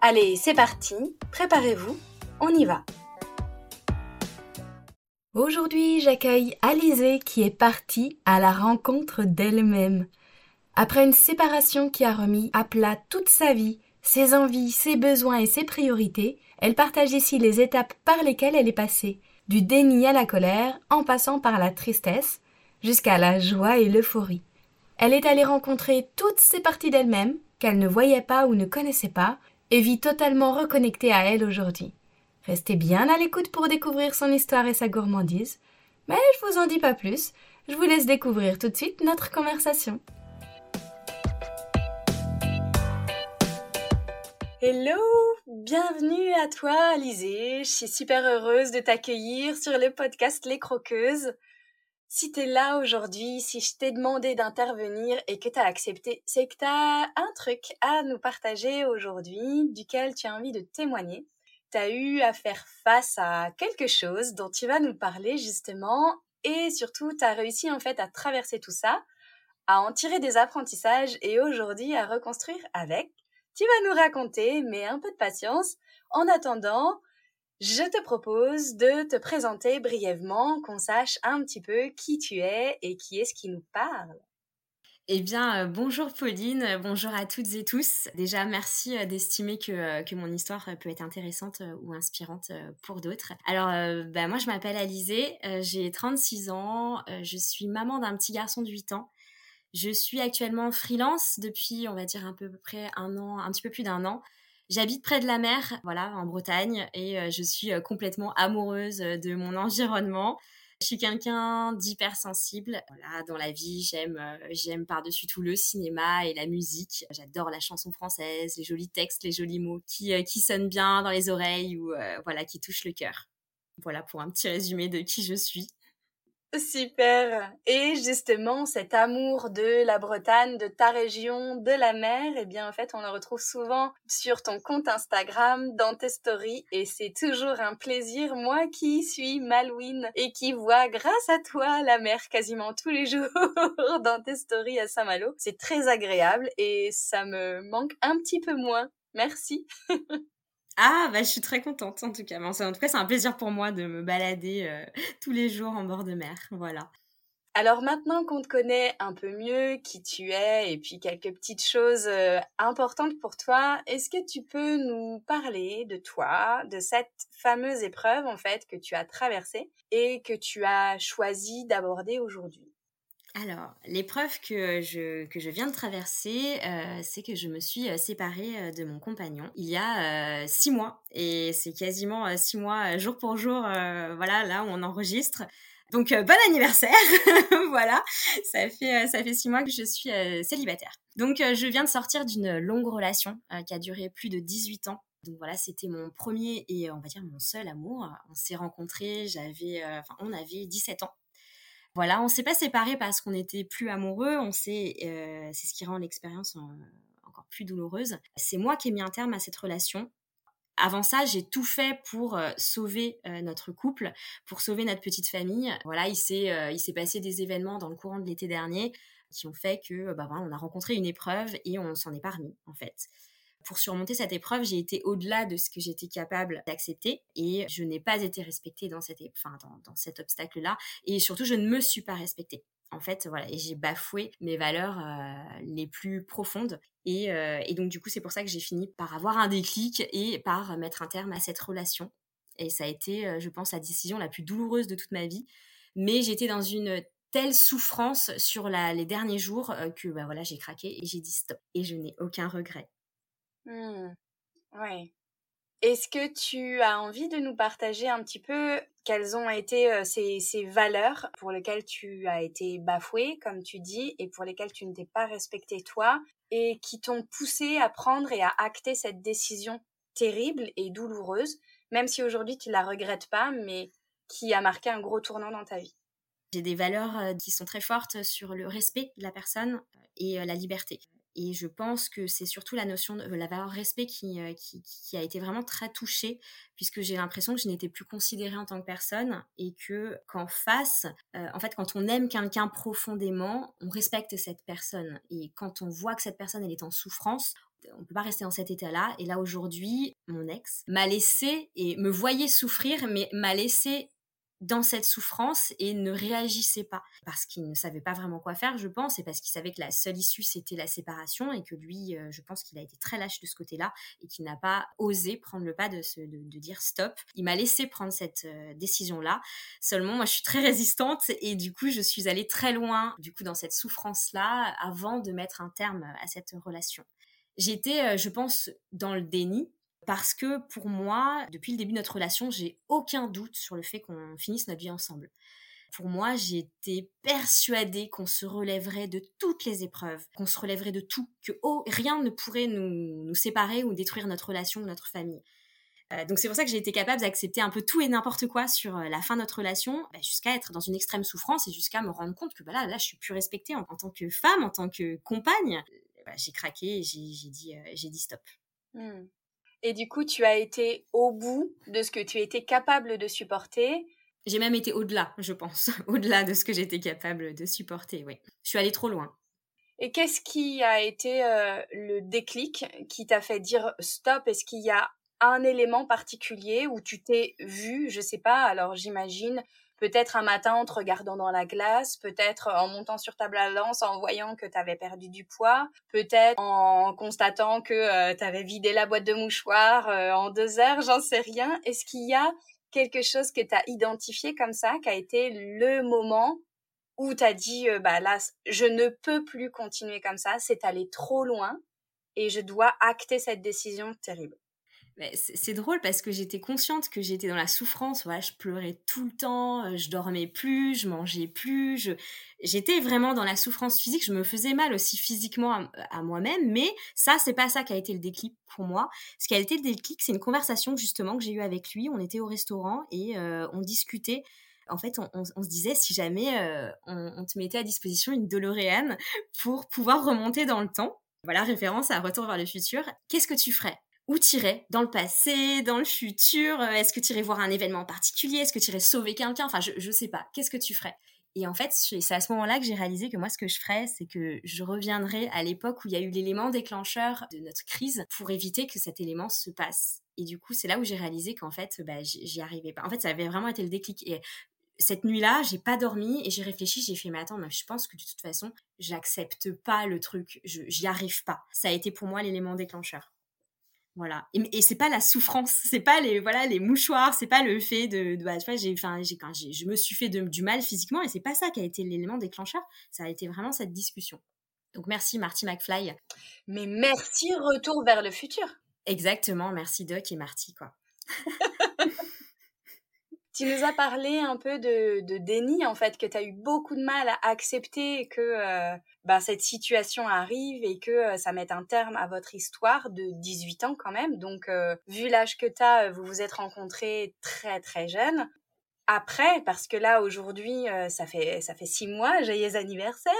Allez, c'est parti, préparez-vous, on y va. Aujourd'hui, j'accueille Alizée qui est partie à la rencontre d'elle-même. Après une séparation qui a remis à plat toute sa vie, ses envies, ses besoins et ses priorités, elle partage ici les étapes par lesquelles elle est passée, du déni à la colère, en passant par la tristesse, jusqu'à la joie et l'euphorie. Elle est allée rencontrer toutes ces parties d'elle-même qu'elle ne voyait pas ou ne connaissait pas, et vit totalement reconnectée à elle aujourd'hui. Restez bien à l'écoute pour découvrir son histoire et sa gourmandise, mais je vous en dis pas plus, je vous laisse découvrir tout de suite notre conversation. Hello, bienvenue à toi Alizée, je suis super heureuse de t'accueillir sur le podcast Les Croqueuses. Si t'es là aujourd'hui, si je t'ai demandé d'intervenir et que t'as accepté, c'est que t'as un truc à nous partager aujourd'hui duquel tu as envie de témoigner. T'as eu à faire face à quelque chose dont tu vas nous parler justement et surtout t'as réussi en fait à traverser tout ça, à en tirer des apprentissages et aujourd'hui à reconstruire avec. Tu vas nous raconter, mais un peu de patience. En attendant, je te propose de te présenter brièvement, qu'on sache un petit peu qui tu es et qui est-ce qui nous parle. Eh bien, euh, bonjour Pauline, euh, bonjour à toutes et tous. Déjà, merci euh, d'estimer que, que, mon histoire peut être intéressante ou inspirante pour d'autres. Alors, bah, moi, je m'appelle Alizée, j'ai 36 ans, je suis maman d'un petit garçon de 8 ans. Je suis actuellement freelance depuis, on va dire, à peu près un an, un petit peu plus d'un an. J'habite près de la mer, voilà, en Bretagne, et euh, je suis euh, complètement amoureuse euh, de mon environnement. Je suis quelqu'un d'hypersensible. Voilà, dans la vie, j'aime, j'aime par-dessus tout le cinéma et la musique. J'adore la chanson française, les jolis textes, les jolis mots qui, qui sonnent bien dans les oreilles ou voilà, qui touchent le cœur. Voilà pour un petit résumé de qui je suis. Super. Et justement, cet amour de la Bretagne, de ta région, de la mer, eh bien, en fait, on le retrouve souvent sur ton compte Instagram, dans tes stories. Et c'est toujours un plaisir, moi qui suis Malouine et qui vois, grâce à toi, la mer quasiment tous les jours dans tes stories à Saint-Malo. C'est très agréable et ça me manque un petit peu moins. Merci. Ah, bah, je suis très contente en tout cas. En tout cas, c'est un plaisir pour moi de me balader euh, tous les jours en bord de mer. Voilà. Alors maintenant qu'on te connaît un peu mieux, qui tu es, et puis quelques petites choses euh, importantes pour toi, est-ce que tu peux nous parler de toi, de cette fameuse épreuve en fait que tu as traversée et que tu as choisi d'aborder aujourd'hui? Alors, l'épreuve que je, que je viens de traverser, euh, c'est que je me suis euh, séparée euh, de mon compagnon il y a six mois. Et c'est quasiment six mois, jour pour jour, voilà, là où on enregistre. Donc, bon anniversaire Voilà, ça fait, ça fait six mois que je suis célibataire. Donc, je viens de sortir d'une longue relation qui a duré plus de 18 ans. Donc voilà, c'était mon premier et on va dire mon seul amour. On s'est rencontrés, j'avais, enfin, on avait 17 ans voilà, on s'est pas séparés parce qu'on n'était plus amoureux. On s'est, euh, c'est ce qui rend l'expérience encore plus douloureuse. C'est moi qui ai mis un terme à cette relation. Avant ça, j'ai tout fait pour euh, sauver euh, notre couple, pour sauver notre petite famille. Voilà, il s'est, il s'est passé des événements dans le courant de l'été dernier qui ont fait que, bah voilà, on a rencontré une épreuve et on s'en est pas remis en fait pour surmonter cette épreuve, j'ai été au-delà de ce que j'étais capable d'accepter et je n'ai pas été respectée dans, cet obstacle-là. Et surtout, je ne me suis pas respectée. En fait, voilà, et j'ai bafoué mes valeurs euh, les plus profondes. Et, euh, et donc, du coup, c'est pour ça que j'ai fini par avoir un déclic et par mettre un terme à cette relation. Et ça a été, euh, je pense, la décision la plus douloureuse de toute ma vie. Mais j'étais dans une telle souffrance sur les derniers jours que bah, voilà, j'ai craqué et j'ai dit stop. Et je n'ai aucun regret. Mmh. Ouais. Est-ce que tu as envie de nous partager un petit peu quelles ont été ces, ces, valeurs pour lesquelles tu as été bafoué, comme tu dis, et pour lesquelles tu ne t'es pas respecté toi, et qui t'ont poussé à prendre et à acter cette décision terrible et douloureuse, même si aujourd'hui tu la regrettes pas, mais qui a marqué un gros tournant dans ta vie? J'ai des valeurs qui sont très fortes sur le respect de la personne et la liberté. Et je pense que c'est surtout la notion de la valeur respect qui, euh, qui, qui, a été vraiment très touchée, puisque j'ai l'impression que je n'étais plus considérée en tant que personne et que qu'en face, en fait, quand on aime quelqu'un profondément, on respecte cette personne. Et quand on voit que cette personne, elle est en souffrance, on peut pas rester dans cet état-là. Et là, aujourd'hui, mon ex m'a laissé et me voyait souffrir, mais m'a laissé dans cette souffrance et ne réagissait pas parce qu'il ne savait pas vraiment quoi faire, je pense, et parce qu'il savait que la seule issue c'était la séparation et que lui, euh, je pense qu'il a été très lâche de ce côté-là et qu'il n'a pas osé prendre le pas de, de, dire stop. Il m'a laissé prendre cette euh, décision-là. Seulement, moi, je suis très résistante et du coup, je suis allée très loin du coup dans cette souffrance-là avant de mettre un terme à cette relation. J'étais, euh, je pense, dans le déni parce que pour moi, depuis le début de notre relation, j'ai aucun doute sur le fait qu'on finisse notre vie ensemble. Pour moi, j'étais persuadée qu'on se relèverait de toutes les épreuves, qu'on se relèverait de tout, que rien ne pourrait nous, séparer ou détruire notre relation ou notre famille. Euh, donc c'est pour ça que j'ai été capable d'accepter un peu tout et n'importe quoi sur euh, la fin de notre relation, bah, jusqu'à être dans une extrême souffrance et jusqu'à me rendre compte que bah, là, là, je suis plus respectée en, tant que femme, en tant que compagne. Bah, j'ai craqué et j'ai dit, euh, j'ai dit stop. Mmh. Et du coup, tu as été au bout de ce que tu étais capable de supporter. J'ai même été au-delà, je pense, au-delà de ce que j'étais capable de supporter, oui. Je suis allée trop loin. Et qu'est-ce qui a été euh, le déclic qui t'a fait dire stop? Est-ce qu'il y a un élément particulier où tu t'es vu, je sais pas, alors j'imagine peut-être un matin en te regardant dans la glace, peut-être en montant sur ta balance en voyant que tu avais perdu du poids, peut-être en constatant que euh, tu avais vidé la boîte de mouchoirs euh, en deux heures, j'en sais rien. Est-ce qu'il y a quelque chose que tu as identifié comme ça, qui a été le moment où tu as dit, euh, bah là, je ne peux plus continuer comme ça, c'est aller trop loin et je dois acter cette décision terrible? C'est drôle parce que j'étais consciente que j'étais dans la souffrance. Voilà, je pleurais tout le temps, euh, je dormais plus, je mangeais plus. Je... J'étais vraiment dans la souffrance physique. Je me faisais mal aussi physiquement à, moi-même. Mais ça, c'est pas ça qui a été le déclic pour moi. Ce qui a été le déclic, c'est une conversation justement que j'ai eue avec lui. On était au restaurant et euh, on discutait en fait, on, se disait si jamais euh, on, te mettait à disposition une DeLorean pour pouvoir remonter dans le temps, voilà, référence à Retour vers le futur, qu'est-ce que tu ferais? Où t'irais Dans le passé, dans le futur euh, Est-ce que tu irais voir un événement particulier Est-ce que tu irais sauver quelqu'un Enfin, je, ne sais pas. Qu'est-ce que tu ferais? Et en fait, c'est à ce moment-là que j'ai réalisé que moi, ce que je ferais, c'est que je reviendrais à l'époque où il y a eu l'élément déclencheur de notre crise pour éviter que cet élément se passe. Et du coup, c'est là où j'ai réalisé qu'en fait, bah, j'y arrivais pas. En fait, ça avait vraiment été le déclic. Et cette nuit-là, j'ai pas dormi et j'ai réfléchi, j'ai fait mais attends, je pense que de toute façon, j'accepte pas le truc, j'y arrive pas. Ça a été pour moi l'élément déclencheur. Voilà. Et, et c'est pas la souffrance, c'est pas les voilà les mouchoirs, c'est pas le fait de, de bah, j'ai enfin j'ai quand je me suis fait du mal physiquement et c'est pas ça qui a été l'élément déclencheur, ça a été vraiment cette discussion. Donc merci Marty McFly. Mais merci retour vers le futur. Exactement, merci Doc et Marty quoi. Tu nous as parlé un peu de, de déni, en fait, que tu as eu beaucoup de mal à accepter que euh, bah, cette situation arrive et que euh, ça mette un terme à votre histoire de 18 ans quand même. Donc, euh, vu l'âge que tu as, vous vous êtes rencontrés très très jeunes. Après, parce que là, aujourd'hui, ça, fait, ça fait six mois, joyeux anniversaire,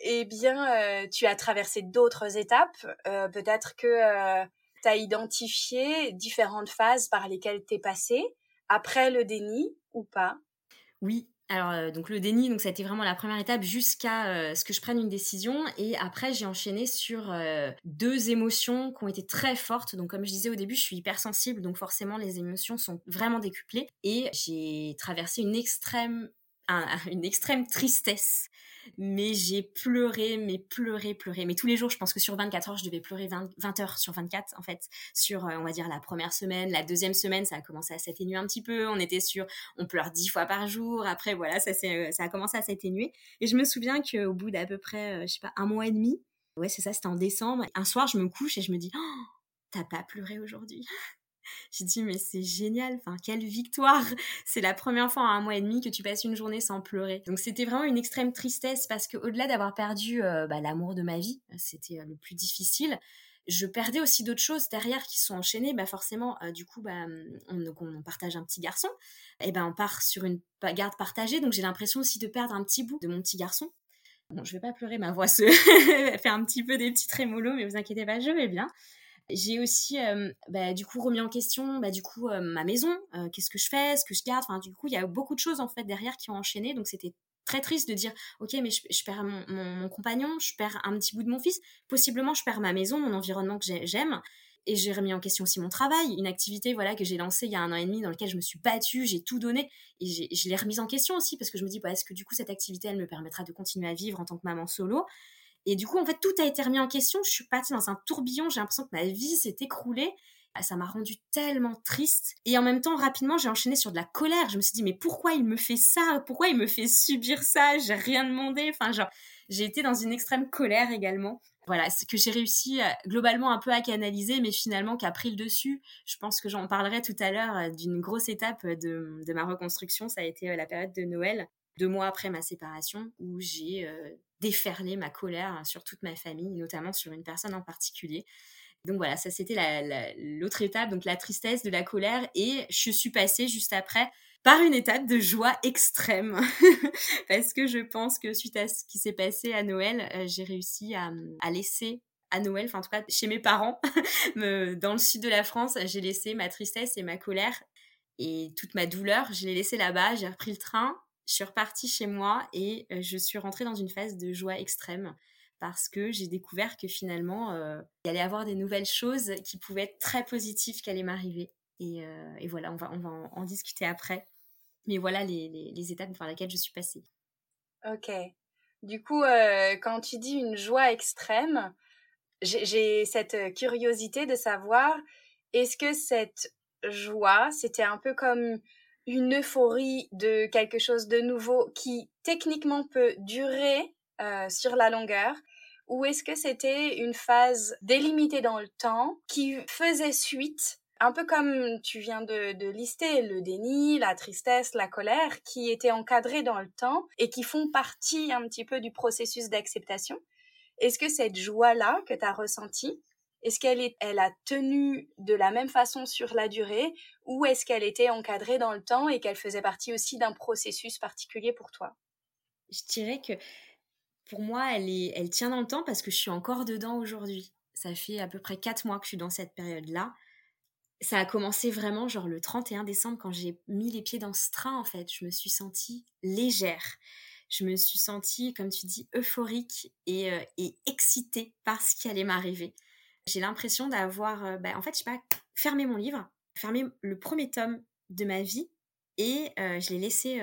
eh bien, tu as traversé d'autres étapes. Peut-être que tu as identifié différentes phases par lesquelles tu es passé après le déni ou pas? Oui, alors, euh, donc le déni, donc ça a été vraiment la première étape jusqu'à euh, ce que je prenne une décision. Et après, j'ai enchaîné sur euh, deux émotions qui ont été très fortes. Donc, comme je disais au début, je suis hypersensible, donc forcément, les émotions sont vraiment décuplées. Et j'ai traversé une extrême, une extrême tristesse mais j'ai pleuré, mais pleuré, pleuré. Mais tous les jours, je pense que sur 24 heures, je devais pleurer 20, heures sur 24, en fait. Sur, euh, on va dire, la première semaine, la deuxième semaine, ça a commencé à s'atténuer un petit peu. On était sur, on pleure 10 fois par jour. Après, voilà, ça, euh, ça a commencé à s'atténuer. Et je me souviens qu'au bout d'à peu près, euh, je sais pas, un mois et demi, ouais, c'est ça, c'était en décembre. Un soir, je me couche et je me dis, oh, t'as pas pleuré aujourd'hui j'ai dit, mais c'est génial, enfin, quelle victoire C'est la première fois en un mois et demi que tu passes une journée sans pleurer. Donc c'était vraiment une extrême tristesse parce que au-delà d'avoir perdu euh, bah, l'amour de ma vie, c'était euh, le plus difficile, je perdais aussi d'autres choses derrière qui sont enchaînées. Bah forcément, du coup, bah, on, on, partage un petit garçon. Et ben on part sur une garde partagée, donc j'ai l'impression aussi de perdre un petit bout de mon petit garçon. Bon, je vais pas pleurer, ma voix se fait un petit peu des petits trémolos, mais vous inquiétez pas, je vais bien. J'ai aussi, bah, du coup, remis en question, bah, du coup, ma maison. Qu'est-ce que je fais, ce que je garde. Enfin, du coup, il y a beaucoup de choses en fait derrière qui ont enchaîné, donc c'était très triste de dire, ok, mais je, perds mon, compagnon, je perds un petit bout de mon fils, possiblement je perds ma maison, mon environnement que j'aime. Et j'ai remis en question aussi mon travail, une activité voilà que j'ai lancée il y a un an et demi dans laquelle je me suis battue, j'ai tout donné et je l'ai remise en question aussi parce que je me dis bah, est-ce que du coup cette activité elle me permettra de continuer à vivre en tant que maman solo? Et du coup en fait tout a été remis en question, je suis partie dans un tourbillon, j'ai l'impression que ma vie s'est écroulée ah, ça m'a rendu tellement triste. Et en même temps, rapidement, j'ai enchaîné sur de la colère. Je me suis dit, mais pourquoi il me fait ça? Pourquoi il me fait subir ça? J'ai rien demandé. Enfin, genre, j'ai été dans une extrême colère également. Voilà, ce que j'ai réussi euh, globalement un peu à canaliser, mais finalement qui a pris le dessus. Je pense que j'en parlerai tout à l'heure euh, d'une grosse étape de, de, ma reconstruction. Ça a été euh, la période de Noël, deux mois après ma séparation, où j'ai déferlé ma colère sur toute ma famille, notamment sur une personne en particulier. Donc voilà, ça c'était l'autre étape, donc la tristesse, de la colère, et je suis passée juste après par une étape de joie extrême, parce que je pense que suite à ce qui s'est passé à Noël, euh, j'ai réussi à, laisser à Noël, enfin en tout cas chez mes parents, dans le sud de la France, j'ai laissé ma tristesse et ma colère. Et toute ma douleur, je l'ai laissé là-bas, j'ai repris le train, je suis repartie chez moi et euh, je suis rentrée dans une phase de joie extrême parce que j'ai découvert que finalement, euh, il allait y avoir des nouvelles choses qui pouvaient être très positives qui allaient m'arriver. Et, et, voilà, on va, on va en discuter après. Mais voilà les, étapes par lesquelles je suis passée. Ok. Du coup, euh, quand tu dis une joie extrême, j'ai cette curiosité de savoir, est-ce que cette joie, c'était un peu comme une euphorie de quelque chose de nouveau qui techniquement peut durer euh, sur la longueur, ou est-ce que c'était une phase délimitée dans le temps qui faisait suite un peu comme tu viens de, lister, le déni, la tristesse, la colère, qui étaient encadrés dans le temps et qui font partie un petit peu du processus d'acceptation? Est-ce que cette joie-là que tu as ressentie, est-ce qu'elle elle a tenu de la même façon sur la durée ou est-ce qu'elle était encadrée dans le temps et qu'elle faisait partie aussi d'un processus particulier pour toi? Je dirais que pour moi, elle, tient dans le temps parce que je suis encore dedans aujourd'hui. Ça fait à peu près quatre mois que je suis dans cette période-là ça a commencé vraiment genre le 31 décembre quand j'ai mis les pieds dans ce train en fait. Je me suis sentie légère. Je me suis sentie, comme tu dis, euphorique et, euh, excitée par ce qui allait m'arriver. J'ai l'impression d'avoir, euh, bah, en fait, je sais pas, fermé mon livre, fermé le premier tome de ma vie et euh, je l'ai laissé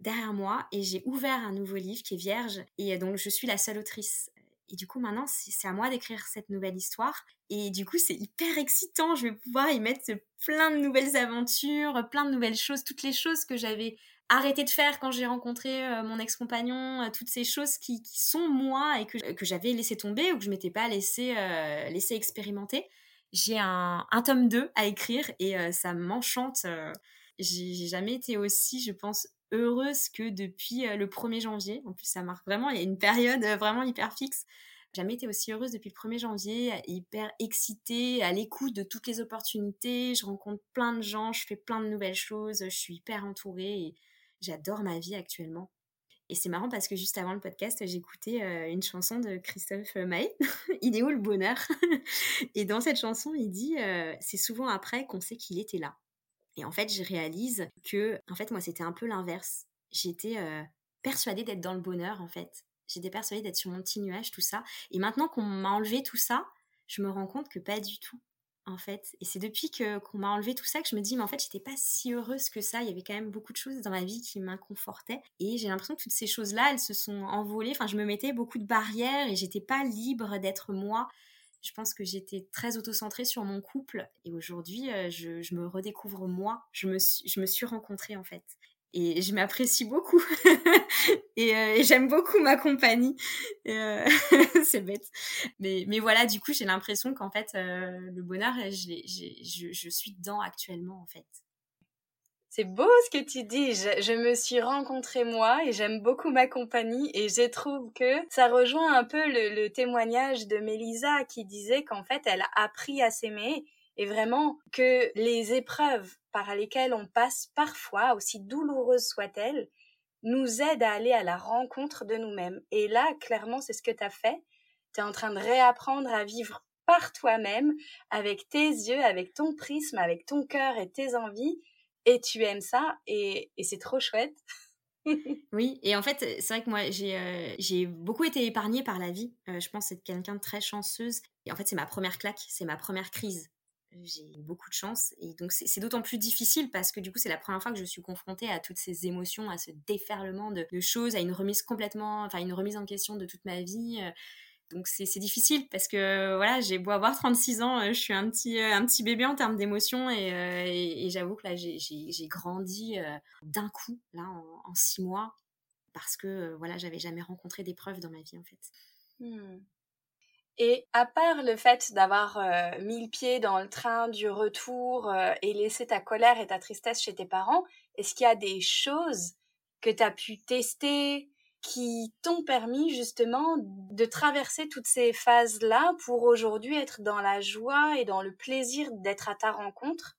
derrière moi et j'ai ouvert un nouveau livre qui est vierge et donc je suis la seule autrice et du coup, maintenant, c'est à moi d'écrire cette nouvelle histoire. Et du coup, c'est hyper excitant. Je vais pouvoir y mettre plein de nouvelles aventures, plein de nouvelles choses, toutes les choses que j'avais arrêté de faire quand j'ai rencontré euh, mon ex-compagnon, euh, toutes ces choses qui, sont moi et que, que j'avais laissé tomber ou que je m'étais pas laissé, euh, laissé expérimenter. J'ai un, un, tome 2 à écrire et ça m'enchante. j'ai jamais été aussi, je pense, heureuse que depuis le 1er janvier. En plus, ça marque vraiment, il y a une période vraiment hyper fixe. Jamais été aussi heureuse depuis le 1er janvier, hyper excitée, à l'écoute de toutes les opportunités. Je rencontre plein de gens, je fais plein de nouvelles choses, je suis hyper entourée j'adore ma vie actuellement. Et c'est marrant parce que juste avant le podcast, j'écoutais euh, une chanson de Christophe Maé, Il le bonheur? Et dans cette chanson, il dit C'est souvent après qu'on sait qu'il était là. Et en fait, je réalise que, en fait, moi, c'était un peu l'inverse. J'étais euh, persuadée d'être dans le bonheur, en fait. J'étais persuadée d'être sur mon petit nuage, tout ça. Et maintenant qu'on m'a enlevé tout ça, je me rends compte que pas du tout, en fait. Et c'est depuis que qu'on m'a enlevé tout ça que je me dis, mais en fait, j'étais pas si heureuse que ça. Il y avait quand même beaucoup de choses dans ma vie qui m'inconfortaient. Et j'ai l'impression que toutes ces choses-là, elles se sont envolées. Enfin, je me mettais beaucoup de barrières et j'étais pas libre d'être moi je pense que j'étais très auto-centrée sur mon couple et aujourd'hui, euh, je, me redécouvre moi. Je me, je me suis rencontrée en fait. Et je m'apprécie beaucoup euh, et, j'aime beaucoup ma compagnie. Euh, c'est bête. Mais, mais voilà, du coup, j'ai l'impression qu'en fait, le bonheur, je, je, je suis dedans actuellement en fait. C'est beau ce que tu dis. Je, me suis rencontrée moi et j'aime beaucoup ma compagnie et je trouve que ça rejoint un peu le, témoignage de Mélisa qui disait qu'en fait elle a appris à s'aimer et vraiment que les épreuves par lesquelles on passe parfois, aussi douloureuses soient-elles, nous aident à aller à la rencontre de nous-mêmes. Et là, clairement, c'est ce que tu as fait. Tu es en train de réapprendre à vivre par toi-même, avec tes yeux, avec ton prisme, avec ton cœur et tes envies, et tu aimes ça, et, c'est trop chouette. oui, et en fait, c'est vrai que moi, j'ai euh, beaucoup été épargnée par la vie. Euh, je pense être quelqu'un de très chanceuse. Et en fait, c'est ma première claque, c'est ma première crise. J'ai beaucoup de chance. Et donc, c'est d'autant plus difficile parce que du coup, c'est la première fois que je suis confrontée à toutes ces émotions, à ce déferlement de, choses, à une remise complètement, enfin, une remise en question de toute ma vie. Euh, donc c'est difficile parce que voilà, j'ai beau avoir 36 ans, euh, je suis un petit, euh, un petit bébé en termes d'émotions et, j'avoue que là j'ai grandi d'un coup là en, six mois parce que voilà, j'avais jamais rencontré d'épreuves dans ma vie en fait. Hmm. Et à part le fait d'avoir mis le pied dans le train du retour et laissé ta colère et ta tristesse chez tes parents, est-ce qu'il y a des choses que tu as pu tester, qui t'ont permis justement de traverser toutes ces phases-là pour aujourd'hui être dans la joie et dans le plaisir d'être à ta rencontre?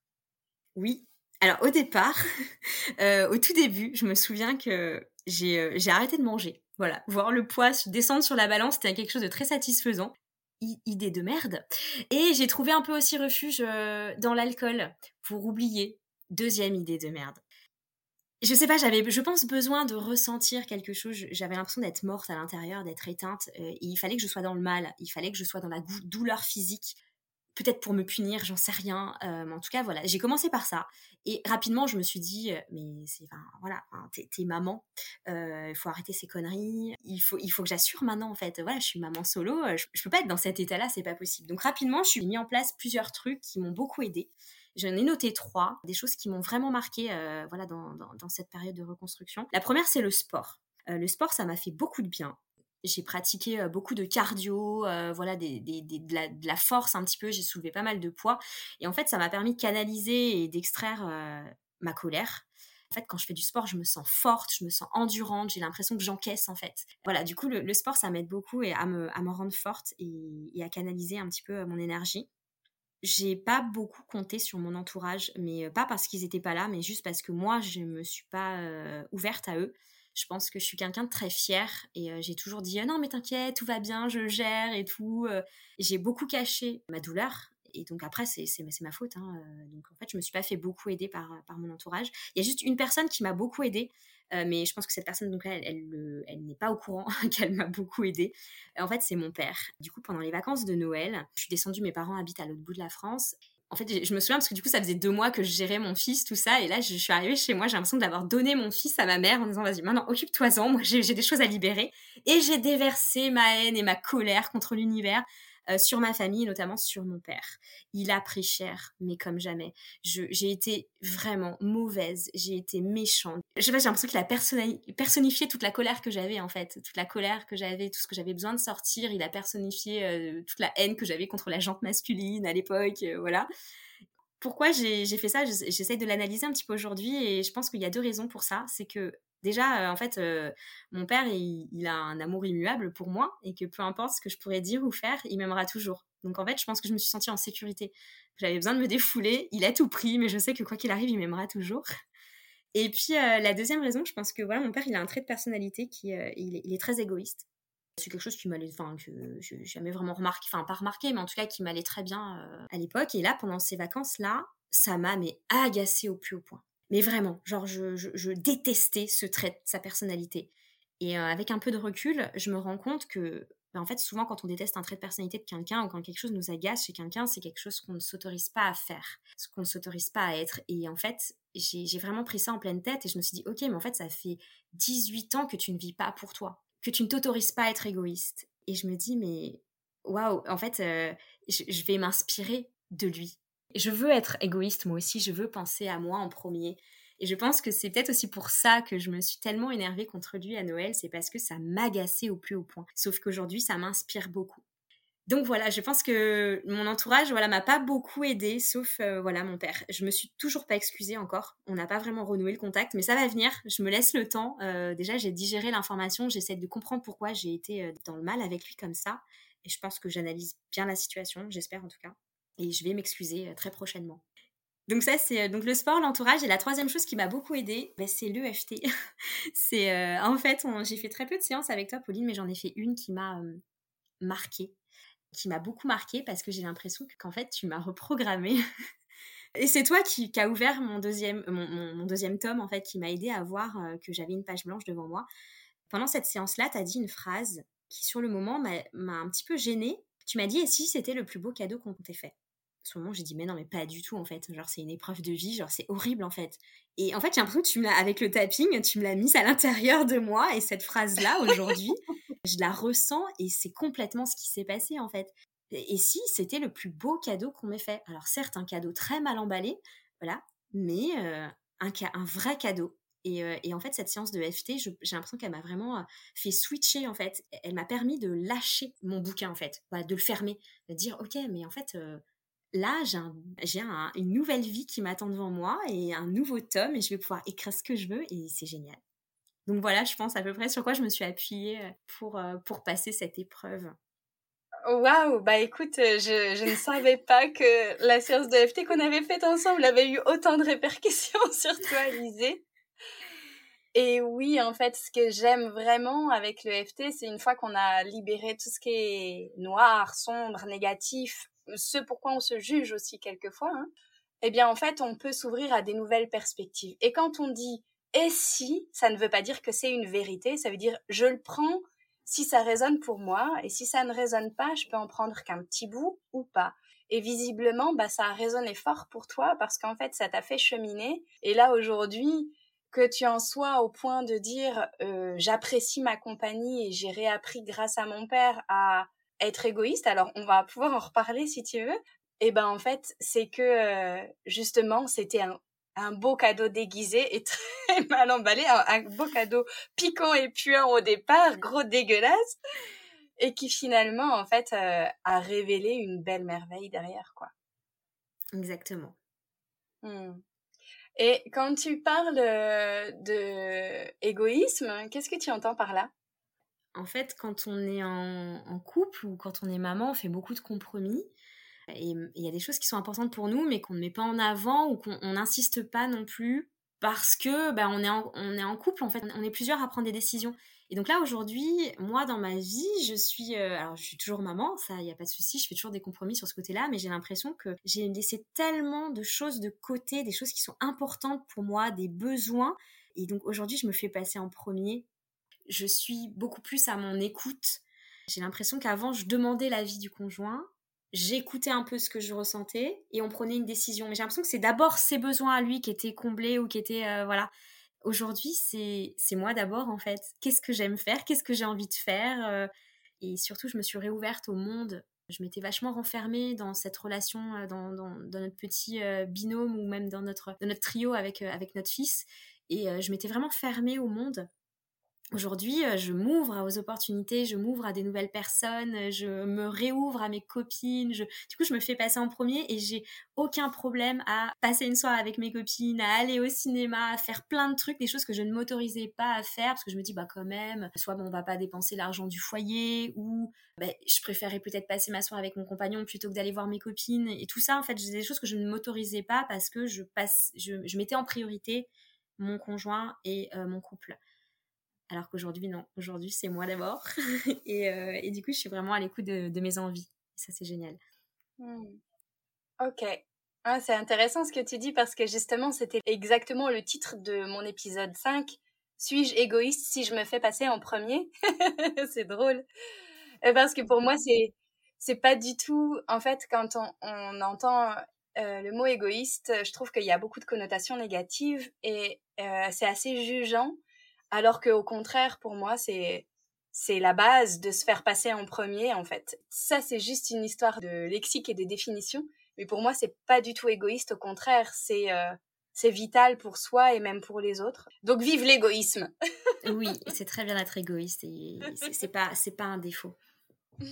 Oui. Alors au départ, euh, au tout début, je me souviens que euh, j'ai arrêté de manger. Voilà, voir le poids descendre sur la balance, c'était quelque chose de très satisfaisant. Idée de merde. Et j'ai trouvé un peu aussi refuge euh, dans l'alcool pour oublier. Deuxième idée de merde je sais pas, j'avais, je pense, besoin de ressentir quelque chose. J'avais l'impression d'être morte à l'intérieur, d'être éteinte. Euh, il fallait que je sois dans le mal. Il fallait que je sois dans la douleur physique. Peut-être pour me punir, j'en sais rien. Euh, en tout cas, voilà, j'ai commencé par ça. Et rapidement, je me suis dit, euh, mais c'est, enfin, voilà, t'es, maman. Il faut arrêter ces conneries. Il faut, il faut que j'assure maintenant, en fait. Voilà, je suis maman solo. Je, je peux pas être dans cet état-là, c'est pas possible. Donc rapidement, je suis mis en place plusieurs trucs qui m'ont beaucoup aidé. J'en ai noté trois, des choses qui m'ont vraiment marqué euh, voilà, dans, cette période de reconstruction. La première, c'est le sport. Euh, le sport, ça m'a fait beaucoup de bien. J'ai pratiqué beaucoup de cardio, voilà, de, la, force un petit peu, j'ai soulevé pas mal de poids. Et en fait, ça m'a permis de canaliser et d'extraire ma colère. En fait, quand je fais du sport, je me sens forte, je me sens endurante, j'ai l'impression que j'encaisse en fait. Voilà, du coup, le, sport, ça m'aide beaucoup et à, me, rendre forte et, et, à canaliser un petit peu mon énergie j'ai pas beaucoup compté sur mon entourage, mais pas parce qu'ils étaient pas là, mais juste parce que moi, je me suis pas ouverte à eux. Je pense que je suis quelqu'un de très fier et j'ai toujours dit non mais t'inquiète, tout va bien, je gère et tout. j'ai beaucoup caché ma douleur et donc après c'est ma faute. Hein, donc en fait je me suis pas fait beaucoup aider par, par mon entourage. Il y a juste une personne qui m'a beaucoup aidée, euh, mais je pense que cette personne, donc elle, elle, n'est pas au courant qu'elle m'a beaucoup aidée. En fait, c'est mon père. Du coup, pendant les vacances de Noël, je suis descendue, mes parents habitent à l'autre bout de la France. En fait, je me souviens parce que du coup, ça faisait deux mois que je gérais mon fils, tout ça. Et là, je suis arrivée chez moi, j'ai l'impression d'avoir donné mon fils à ma mère en disant, vas-y, maintenant, occupe-toi-en, moi, j'ai des choses à libérer. Et j'ai déversé ma haine et ma colère contre l'univers. Euh, sur ma famille, notamment sur mon père. Il a pris cher, mais comme jamais. J'ai été vraiment mauvaise, j'ai été méchante. Je sais j'ai l'impression qu'il a personnifié toute la colère que j'avais en fait, toute la colère que j'avais, tout ce que j'avais besoin de sortir. Il a personnifié euh, toute la haine que j'avais contre la jante masculine à l'époque, euh, voilà pourquoi j'ai fait ça? J'essaie de l'analyser un petit peu aujourd'hui et je pense qu'il y a deux raisons pour ça. C'est que déjà, euh, en fait, euh, mon père, il, a un amour immuable pour moi et que peu importe ce que je pourrais dire ou faire, il m'aimera toujours. Donc en fait, je pense que je me suis sentie en sécurité. J'avais besoin de me défouler, il a tout pris, mais je sais que quoi qu'il arrive, il m'aimera toujours. Et puis euh, la deuxième raison, je pense que voilà, mon père, il a un trait de personnalité qui il est, très égoïste. C'est quelque chose qui m'allait, enfin, que je n'ai jamais vraiment remarqué, enfin, pas remarqué, mais en tout cas qui m'allait très bien à l'époque. Et là, pendant ces vacances-là, ça m'a mais agacé au plus haut point. Mais vraiment, genre, je, détestais ce trait de sa personnalité. Et euh, avec un peu de recul, je me rends compte que, bah, en fait, souvent, quand on déteste un trait de personnalité de quelqu'un ou quand quelque chose nous agace chez quelqu'un, c'est quelque chose qu'on ne s'autorise pas à faire, ce qu'on ne s'autorise pas à être. Et en fait, j'ai vraiment pris ça en pleine tête et je me suis dit, ok, mais en fait, ça fait 18 ans que tu ne vis pas pour toi, que tu ne t'autorises pas à être égoïste. Et je me dis, mais waouh, en fait, euh, je vais m'inspirer de lui je veux être égoïste moi aussi, je veux penser à moi en premier. Et je pense que c'est peut-être aussi pour ça que je me suis tellement énervée contre lui à Noël, c'est parce que ça m'agaçait au plus haut point. Sauf qu'aujourd'hui, ça m'inspire beaucoup. Donc voilà, je pense que mon entourage, voilà, m'a pas beaucoup aidé, sauf euh, voilà mon père. Je me suis toujours pas excusée encore. On n'a pas vraiment renoué le contact, mais ça va venir. Je me laisse le temps. Euh, déjà, j'ai digéré l'information, j'essaie de comprendre pourquoi j'ai été euh, dans le mal avec lui comme ça. Et je pense que j'analyse bien la situation, j'espère en tout cas. Et je vais m'excuser très prochainement. Donc ça, c'est donc le sport, l'entourage. Et la troisième chose qui m'a beaucoup aidée, ben, c'est l'EFT. c'est en fait, j'ai fait très peu de séances avec toi, Pauline, mais j'en ai fait une qui m'a marquée qui m'a beaucoup marqué parce que j'ai l'impression qu'en fait, tu m'as reprogrammé. Et c'est toi qui, qui a ouvert mon deuxième, mon, deuxième tome, en fait, qui m'a aidé à voir euh, que j'avais une page blanche devant moi. Pendant cette séance-là, tu as dit une phrase qui, sur le moment, m'a un petit peu gênée. Tu m'as dit, et si c'était le plus beau cadeau qu'on t'ait fait? Le moment, j'ai dit, mais non, mais pas du tout, en fait. Genre, c'est une épreuve de vie, genre, c'est horrible, en fait. Et en fait, j'ai l'impression que tu me avec le tapping, tu me l'as mise à l'intérieur de moi. Et cette phrase-là, aujourd'hui, je la ressens et c'est complètement ce qui s'est passé en fait. Et, si c'était le plus beau cadeau qu'on m'ait fait Alors certes, un cadeau très mal emballé, voilà, mais euh, un, vrai cadeau. Et, euh, et, en fait, cette séance de FT, j'ai l'impression qu'elle m'a vraiment euh, fait switcher, en fait. Elle m'a permis de lâcher mon bouquin, en fait, de le fermer, de dire, OK, mais en fait, là, j'ai un, une nouvelle vie qui m'attend devant moi et un nouveau tome et je vais pouvoir écrire ce que je veux et c'est génial. Donc voilà, je pense à peu près sur quoi je me suis appuyée euh, pour, euh, pour passer cette épreuve. Waouh, bah écoute, euh, je, je, ne savais pas que la séance de FT qu'on avait faite ensemble avait eu autant de répercussions sur toi, Alizé. Et oui, en fait, ce que j'aime vraiment avec le FT, c'est une fois qu'on a libéré tout ce qui est noir, sombre, négatif, ce pourquoi on se juge aussi quelquefois, hein, eh bien, en fait, on peut s'ouvrir à des nouvelles perspectives. Et quand on dit et si, ça ne veut pas dire que c'est une vérité, ça veut dire je le prends si ça résonne pour moi, et si ça ne résonne pas, je peux en prendre qu'un petit bout ou pas. Et visiblement, bah, ça a résonné fort pour toi parce qu'en fait, ça t'a fait cheminer. Et là, aujourd'hui, que tu en sois au point de dire euh, j'apprécie ma compagnie et j'ai réappris grâce à mon père à être égoïste, alors on va pouvoir en reparler si tu veux. Et ben en fait, c'est que euh, justement, c'était un un beau cadeau déguisé et très mal emballé, un, beau cadeau piquant et puant au départ, gros dégueulasse, et qui finalement, en fait, euh, a révélé une belle merveille derrière, quoi. Exactement. Hmm. Et quand tu parles euh, de égoïsme, qu'est-ce que tu entends par là? En fait, quand on est en, couple ou quand on est maman, on fait beaucoup de compromis. Et il y a des choses qui sont importantes pour nous, mais qu'on ne met pas en avant ou qu'on n'insiste pas non plus parce que bah, on, est en, on est en couple, en fait, on est plusieurs à prendre des décisions. Et donc là, aujourd'hui, moi, dans ma vie, je suis... Euh, alors, je suis toujours maman, ça, il n'y a pas de souci, je fais toujours des compromis sur ce côté-là, mais j'ai l'impression que j'ai laissé tellement de choses de côté, des choses qui sont importantes pour moi, des besoins. Et donc, aujourd'hui, je me fais passer en premier. Je suis beaucoup plus à mon écoute. J'ai l'impression qu'avant, je demandais l'avis du conjoint j'écoutais un peu ce que je ressentais et on prenait une décision. Mais j'ai l'impression que c'est d'abord ses besoins à lui qui étaient comblés ou qui étaient euh, voilà. Aujourd'hui, c'est moi d'abord en fait. Qu'est-ce que j'aime faire? Qu'est-ce que j'ai envie de faire euh, Et surtout, je me suis réouverte au monde. Je m'étais vachement renfermée dans cette relation, euh, dans, dans, dans notre petit binôme ou même dans notre, dans notre trio avec, avec notre fils. Et je m'étais vraiment fermée au monde Aujourd'hui, euh, je m'ouvre aux opportunités, je m'ouvre à des nouvelles personnes, euh, je me réouvre à mes copines. Je... Du coup, je me fais passer en premier et j'ai aucun problème à passer une soirée avec mes copines, à aller au cinéma, à faire plein de trucs, des choses que je ne m'autorisais pas à faire parce que je me dis, bah quand même, soit bon, on va pas dépenser l'argent du foyer ou bah, je préférais peut-être passer ma soirée avec mon compagnon plutôt que d'aller voir mes copines. Et tout ça, en fait, des choses que je ne m'autorisais pas parce que je, passe, je, mettais en priorité mon conjoint et euh, mon couple. Alors qu'aujourd'hui, non. Aujourd'hui, c'est moi d'abord. et, euh, et, du coup, je suis vraiment à l'écoute de, mes envies. Et ça, c'est génial. Hmm. Ok. Ah, c'est intéressant ce que tu dis parce que justement, c'était exactement le titre de mon épisode 5. Suis-je égoïste si je me fais passer en premier? C'est drôle. Euh, parce que pour moi, c'est c'est pas du tout. En fait, quand on, on entend euh, le mot égoïste, je trouve qu'il y a beaucoup de connotations négatives et c'est assez jugeant. Alors qu'au contraire, pour moi, c'est c'est la base de se faire passer en premier, en fait. Ça, c'est juste une histoire de lexique et de définition. Mais pour moi, c'est pas du tout égoïste. Au contraire, c'est euh, c'est vital pour soi et même pour les autres. Donc, vive l'égoïsme. oui, c'est très bien d'être égoïste et c'est pas c'est pas un défaut.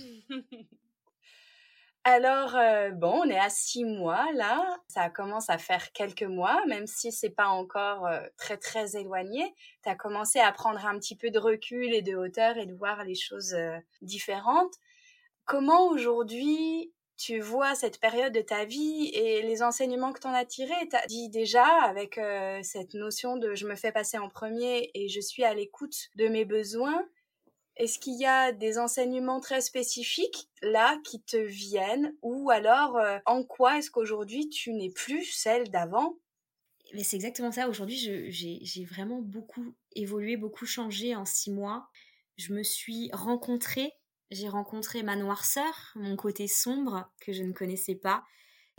Alors, euh, bon, on est à six mois là. Ça commence à faire quelques mois, même si c'est pas encore euh, très très éloigné. Tu as commencé à prendre un petit peu de recul et de hauteur et de voir les choses euh, différentes. Comment aujourd'hui tu vois cette période de ta vie et les enseignements que tu en as tirés? Tu as dit déjà avec cette notion de je me fais passer en premier et je suis à l'écoute de mes besoins est-ce qu'il y a des enseignements très spécifiques là qui te viennent? Ou alors euh, en quoi est-ce qu'aujourd'hui tu n'es plus celle d'avant? Mais c'est exactement ça. Aujourd'hui, j'ai vraiment beaucoup évolué, beaucoup changé en six mois. Je me suis rencontrée, j'ai rencontré ma noirceur, mon côté sombre que je ne connaissais pas.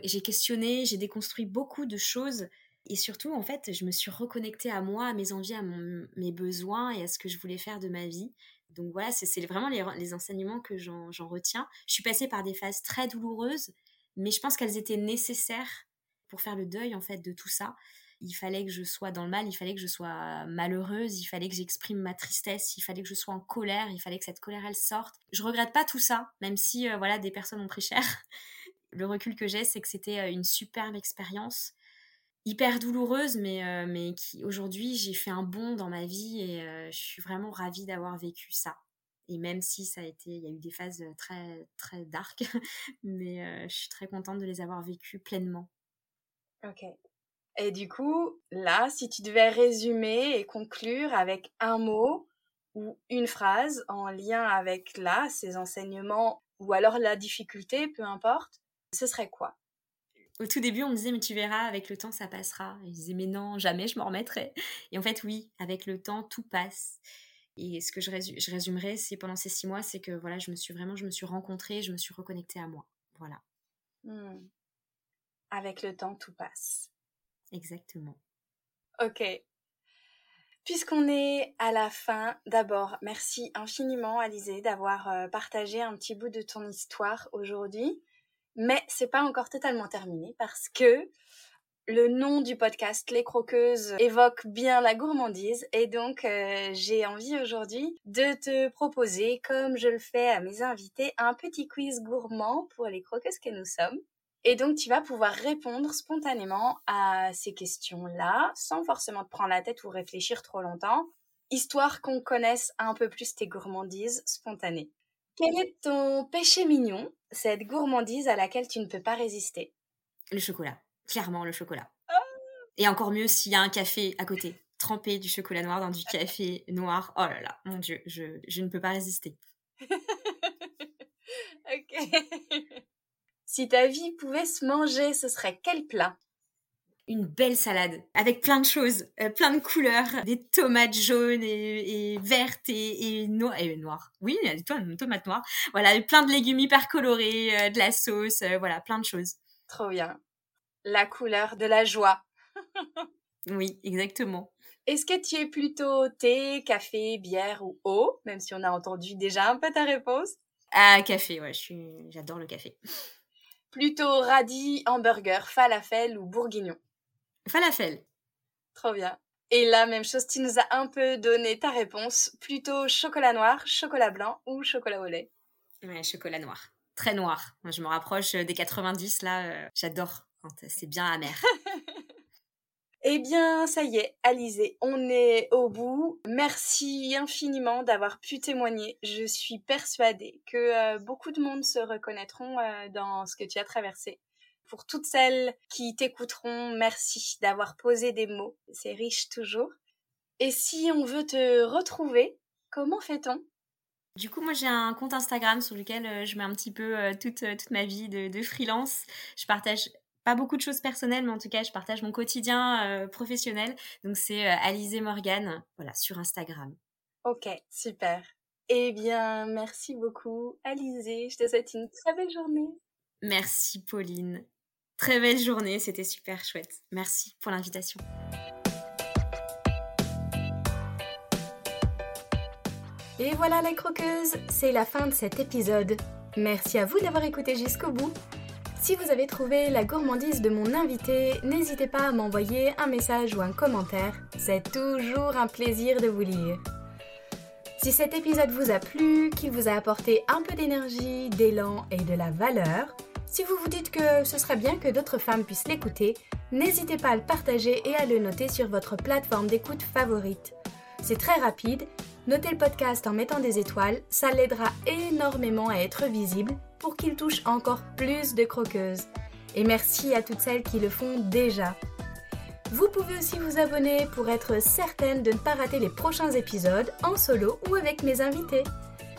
J'ai questionné, j'ai déconstruit beaucoup de choses. Et surtout, en fait, je me suis reconnectée à moi, à mes envies, à mes besoins et à ce que je voulais faire de ma vie. Donc voilà, c'est vraiment les, enseignements que j'en retiens. Je suis passée par des phases très douloureuses, mais je pense qu'elles étaient nécessaires pour faire le deuil en fait de tout ça. Il fallait que je sois dans le mal, il fallait que je sois malheureuse, il fallait que j'exprime ma tristesse, il fallait que je sois en colère, il fallait que cette colère elle sorte. Je regrette pas tout ça, même si euh, voilà des personnes ont pris cher. le recul que j'ai, c'est que c'était euh, une superbe expérience hyper douloureuse, mais, euh, mais qui aujourd'hui j'ai fait un bond dans ma vie et euh, je suis vraiment ravie d'avoir vécu ça. Et même si ça a été, il y a eu des phases très très dark, mais euh, je suis très contente de les avoir vécues pleinement. Ok. Et du coup, là, si tu devais résumer et conclure avec un mot ou une phrase en lien avec là ces enseignements ou alors la difficulté, peu importe, ce serait quoi? Au tout début, on me disait, mais tu verras, avec le temps, ça passera. Et je disais, mais non, jamais je m'en remettrai. Et en fait, oui, avec le temps, tout passe. Et ce que je, je résumerai, c'est pendant ces six mois, c'est que voilà, je me suis vraiment, je me suis rencontrée, je me suis reconnectée à moi. Voilà. Hmm. Avec le temps, tout passe. Exactement. Ok. Puisqu'on est à la fin, d'abord, merci infiniment, Alizé, d'avoir euh, partagé un petit bout de ton histoire aujourd'hui. Mais c'est pas encore totalement terminé parce que le nom du podcast Les Croqueuses évoque bien la gourmandise et donc euh, j'ai envie aujourd'hui de te proposer, comme je le fais à mes invités, un petit quiz gourmand pour les croqueuses que nous sommes. Et donc tu vas pouvoir répondre spontanément à ces questions-là sans forcément te prendre la tête ou réfléchir trop longtemps, histoire qu'on connaisse un peu plus tes gourmandises spontanées. Quel est ton péché mignon, cette gourmandise à laquelle tu ne peux pas résister? Le chocolat, clairement le chocolat. Ah Et encore mieux s'il y a un café à côté, tremper du chocolat noir dans du café noir. Oh là là, mon Dieu, je, je ne peux pas résister. ok. si ta vie pouvait se manger, ce serait quel plat? Une belle salade avec plein de choses, euh, plein de couleurs, des tomates jaunes et, vertes et, et, noires. Oui, il y a des tomates noires. Voilà, plein de légumes hyper colorés, euh, de la sauce, euh, voilà, plein de choses. Trop bien. La couleur de la joie. oui, exactement. Est-ce que tu es plutôt thé, café, bière ou eau, même si on a entendu déjà un peu ta réponse Ah, café, ouais, j'adore le café. Plutôt radis, hamburger, falafel ou bourguignon? Falafel. Trop bien. Et la même chose, tu nous as un peu donné ta réponse. Plutôt chocolat noir, chocolat blanc ou chocolat au lait? Ouais, chocolat noir. Très noir. Moi, je me rapproche des 90, là. Euh, j'adore quand c'est bien amer. Eh bien, ça y est, Alizé, on est au bout. Merci infiniment d'avoir pu témoigner. Je suis persuadée que euh, beaucoup de monde se reconnaîtront euh, dans ce que tu as traversé. Pour toutes celles qui t'écouteront, merci d'avoir posé des mots. C'est riche toujours. Et si on veut te retrouver, comment fait-on? Du coup, moi, j'ai un compte Instagram sur lequel euh, je mets un petit peu euh, toute, euh, toute ma vie de, freelance. Je partage pas beaucoup de choses personnelles, mais en tout cas, je partage mon quotidien professionnel. Donc, c'est Alizé Morgan, voilà, sur Instagram. Ok, super. Eh bien, merci beaucoup, Alizé. Je te souhaite une très belle journée. Merci, Pauline. Très belle journée, c'était super chouette. Merci pour l'invitation. Et voilà les croqueuses, c'est la fin de cet épisode. Merci à vous d'avoir écouté jusqu'au bout. Si vous avez trouvé la gourmandise de mon invité, n'hésitez pas à m'envoyer un message ou un commentaire. C'est toujours un plaisir de vous lire. Si cet épisode vous a plu, qu'il vous a apporté un peu d'énergie, d'élan et de la valeur, Si vous vous dites que ce serait bien que d'autres femmes puissent l'écouter, n'hésitez pas à le partager et à le noter sur votre plateforme d'écoute favorite. C'est très rapide, notez le podcast en mettant des étoiles, ça l'aidera énormément à être visible pour qu'il touche encore plus de croqueuses. Et merci à toutes celles qui le font déjà. Vous pouvez aussi vous abonner pour être certaine de ne pas rater les prochains épisodes en solo ou avec mes invités.